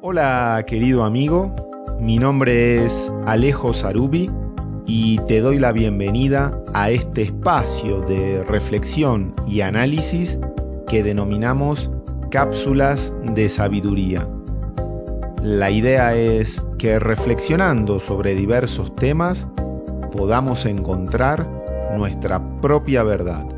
Hola querido amigo, mi nombre es Alejo Sarubi y te doy la bienvenida a este espacio de reflexión y análisis que denominamos cápsulas de sabiduría. La idea es que reflexionando sobre diversos temas podamos encontrar nuestra propia verdad.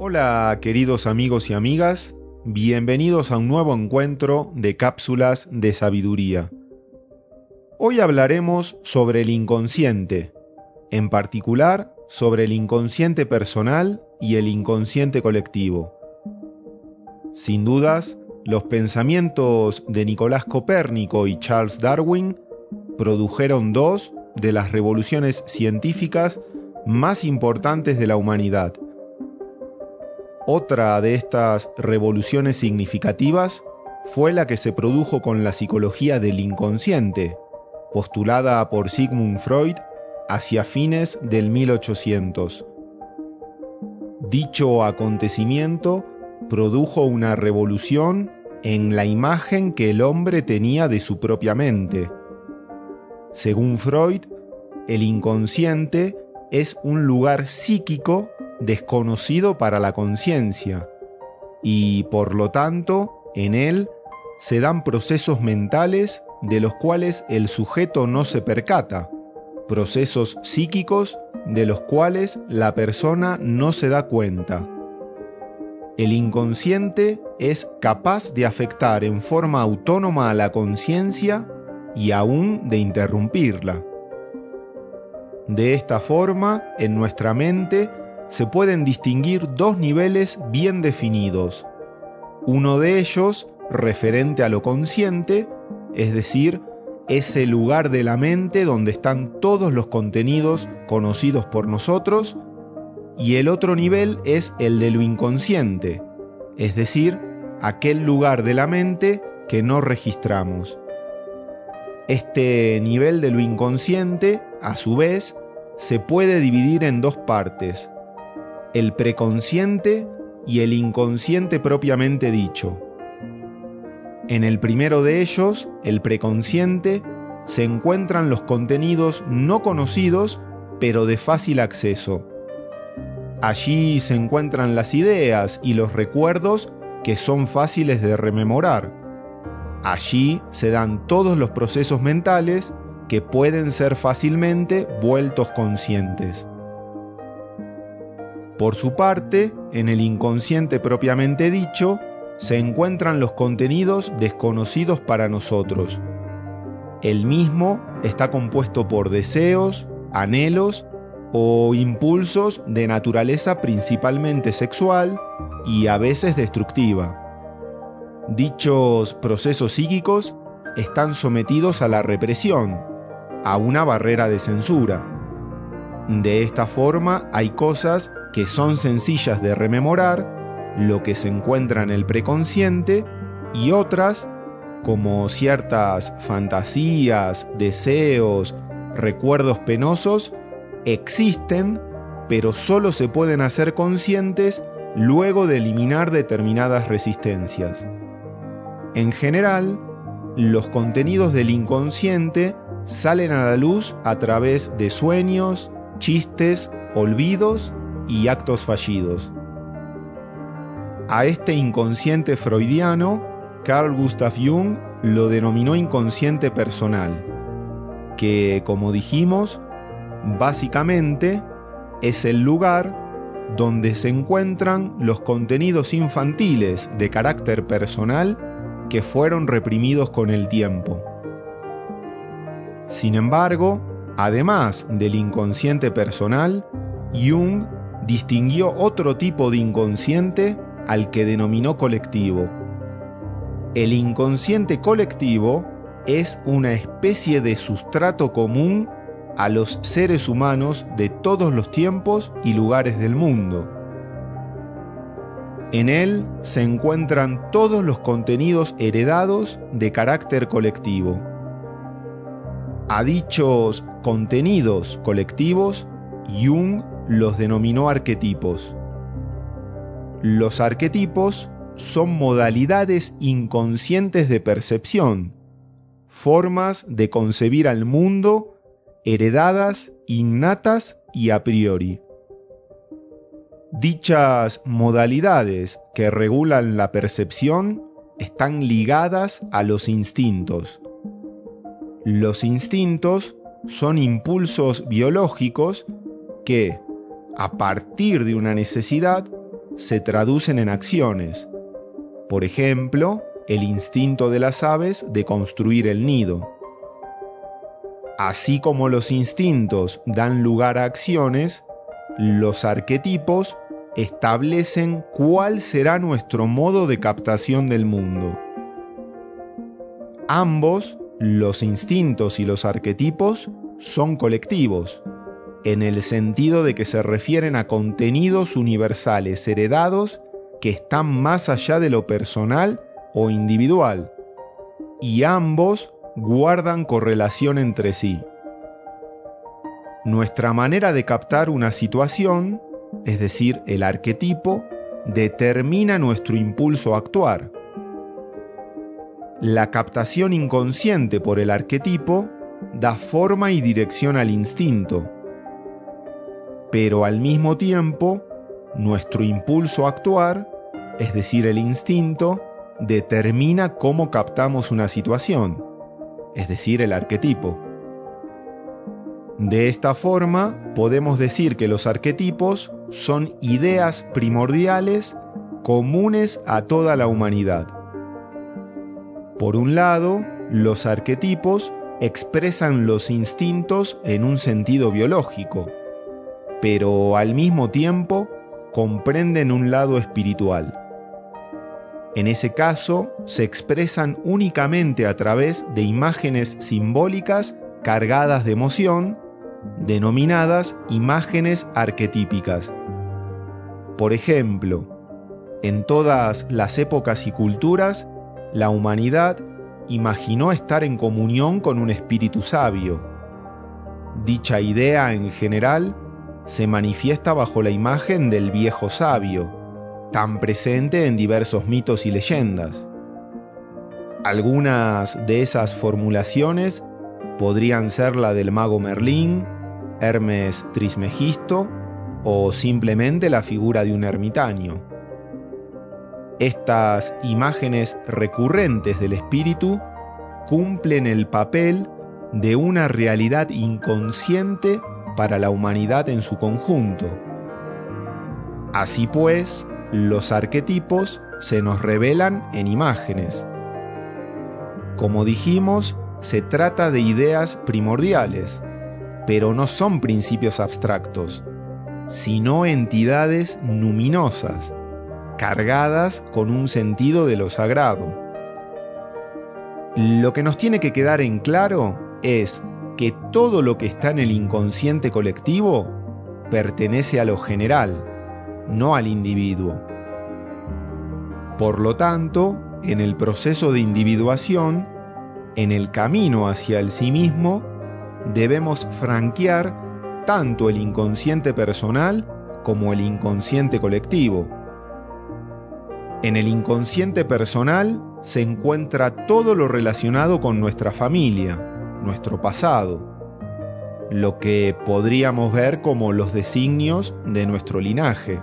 Hola queridos amigos y amigas, bienvenidos a un nuevo encuentro de cápsulas de sabiduría. Hoy hablaremos sobre el inconsciente, en particular sobre el inconsciente personal y el inconsciente colectivo. Sin dudas, los pensamientos de Nicolás Copérnico y Charles Darwin produjeron dos de las revoluciones científicas más importantes de la humanidad otra de estas revoluciones significativas fue la que se produjo con la psicología del inconsciente, postulada por Sigmund Freud hacia fines del 1800. Dicho acontecimiento produjo una revolución en la imagen que el hombre tenía de su propia mente. Según Freud, el inconsciente es un lugar psíquico desconocido para la conciencia, y por lo tanto en él se dan procesos mentales de los cuales el sujeto no se percata, procesos psíquicos de los cuales la persona no se da cuenta. El inconsciente es capaz de afectar en forma autónoma a la conciencia y aún de interrumpirla. De esta forma, en nuestra mente se pueden distinguir dos niveles bien definidos. Uno de ellos referente a lo consciente, es decir, ese lugar de la mente donde están todos los contenidos conocidos por nosotros, y el otro nivel es el de lo inconsciente, es decir, aquel lugar de la mente que no registramos. Este nivel de lo inconsciente, a su vez, se puede dividir en dos partes, el preconsciente y el inconsciente propiamente dicho. En el primero de ellos, el preconsciente, se encuentran los contenidos no conocidos, pero de fácil acceso. Allí se encuentran las ideas y los recuerdos que son fáciles de rememorar. Allí se dan todos los procesos mentales que pueden ser fácilmente vueltos conscientes. Por su parte, en el inconsciente propiamente dicho, se encuentran los contenidos desconocidos para nosotros. El mismo está compuesto por deseos, anhelos o impulsos de naturaleza principalmente sexual y a veces destructiva. Dichos procesos psíquicos están sometidos a la represión, a una barrera de censura. De esta forma hay cosas que son sencillas de rememorar, lo que se encuentra en el preconsciente, y otras, como ciertas fantasías, deseos, recuerdos penosos, existen, pero solo se pueden hacer conscientes luego de eliminar determinadas resistencias. En general, los contenidos del inconsciente salen a la luz a través de sueños, chistes, olvidos y actos fallidos. A este inconsciente freudiano, Carl Gustav Jung lo denominó inconsciente personal, que, como dijimos, básicamente es el lugar donde se encuentran los contenidos infantiles de carácter personal que fueron reprimidos con el tiempo. Sin embargo, además del inconsciente personal, Jung distinguió otro tipo de inconsciente al que denominó colectivo. El inconsciente colectivo es una especie de sustrato común a los seres humanos de todos los tiempos y lugares del mundo. En él se encuentran todos los contenidos heredados de carácter colectivo. A dichos contenidos colectivos, Jung los denominó arquetipos. Los arquetipos son modalidades inconscientes de percepción, formas de concebir al mundo heredadas, innatas y a priori. Dichas modalidades que regulan la percepción están ligadas a los instintos. Los instintos son impulsos biológicos que, a partir de una necesidad, se traducen en acciones. Por ejemplo, el instinto de las aves de construir el nido. Así como los instintos dan lugar a acciones, los arquetipos establecen cuál será nuestro modo de captación del mundo. Ambos, los instintos y los arquetipos, son colectivos, en el sentido de que se refieren a contenidos universales heredados que están más allá de lo personal o individual, y ambos guardan correlación entre sí. Nuestra manera de captar una situación, es decir, el arquetipo, determina nuestro impulso a actuar. La captación inconsciente por el arquetipo da forma y dirección al instinto, pero al mismo tiempo, nuestro impulso a actuar, es decir, el instinto, determina cómo captamos una situación, es decir, el arquetipo. De esta forma, podemos decir que los arquetipos son ideas primordiales comunes a toda la humanidad. Por un lado, los arquetipos expresan los instintos en un sentido biológico, pero al mismo tiempo comprenden un lado espiritual. En ese caso, se expresan únicamente a través de imágenes simbólicas cargadas de emoción, denominadas imágenes arquetípicas. Por ejemplo, en todas las épocas y culturas, la humanidad imaginó estar en comunión con un espíritu sabio. Dicha idea en general se manifiesta bajo la imagen del viejo sabio, tan presente en diversos mitos y leyendas. Algunas de esas formulaciones podrían ser la del mago Merlín, Hermes Trismegisto o simplemente la figura de un ermitaño. Estas imágenes recurrentes del espíritu cumplen el papel de una realidad inconsciente para la humanidad en su conjunto. Así pues, los arquetipos se nos revelan en imágenes. Como dijimos, se trata de ideas primordiales, pero no son principios abstractos, sino entidades numinosas, cargadas con un sentido de lo sagrado. Lo que nos tiene que quedar en claro es que todo lo que está en el inconsciente colectivo pertenece a lo general, no al individuo. Por lo tanto, en el proceso de individuación, en el camino hacia el sí mismo, debemos franquear tanto el inconsciente personal como el inconsciente colectivo. En el inconsciente personal se encuentra todo lo relacionado con nuestra familia, nuestro pasado, lo que podríamos ver como los designios de nuestro linaje.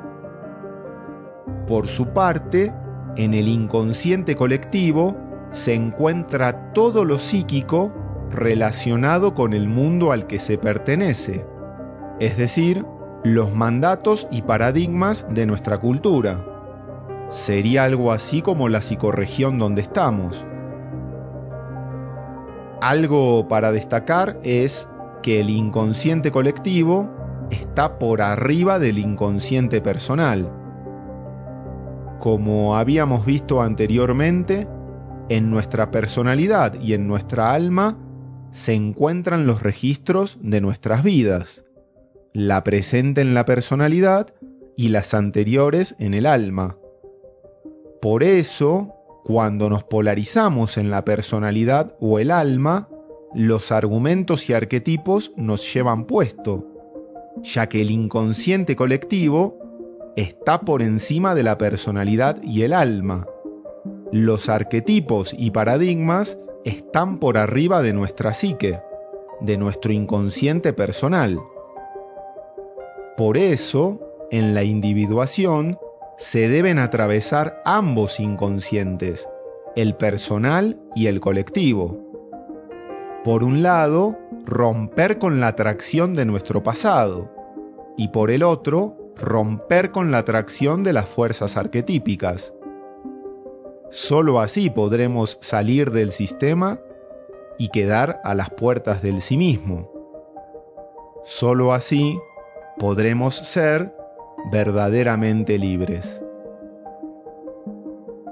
Por su parte, en el inconsciente colectivo se encuentra todo lo psíquico relacionado con el mundo al que se pertenece, es decir, los mandatos y paradigmas de nuestra cultura. Sería algo así como la psicorregión donde estamos. Algo para destacar es que el inconsciente colectivo está por arriba del inconsciente personal. Como habíamos visto anteriormente, en nuestra personalidad y en nuestra alma se encuentran los registros de nuestras vidas, la presente en la personalidad y las anteriores en el alma. Por eso, cuando nos polarizamos en la personalidad o el alma, los argumentos y arquetipos nos llevan puesto, ya que el inconsciente colectivo está por encima de la personalidad y el alma. Los arquetipos y paradigmas están por arriba de nuestra psique, de nuestro inconsciente personal. Por eso, en la individuación, se deben atravesar ambos inconscientes, el personal y el colectivo. Por un lado, romper con la atracción de nuestro pasado y por el otro, romper con la atracción de las fuerzas arquetípicas. Solo así podremos salir del sistema y quedar a las puertas del sí mismo. Solo así podremos ser verdaderamente libres.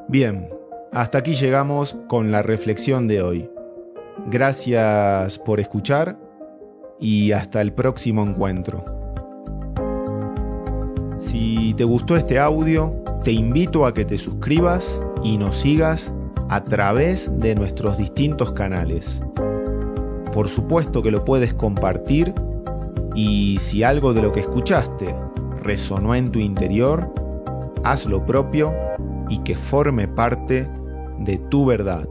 Bien, hasta aquí llegamos con la reflexión de hoy. Gracias por escuchar y hasta el próximo encuentro. Si te gustó este audio, te invito a que te suscribas y nos sigas a través de nuestros distintos canales. Por supuesto que lo puedes compartir y si algo de lo que escuchaste resonó en tu interior, haz lo propio y que forme parte de tu verdad.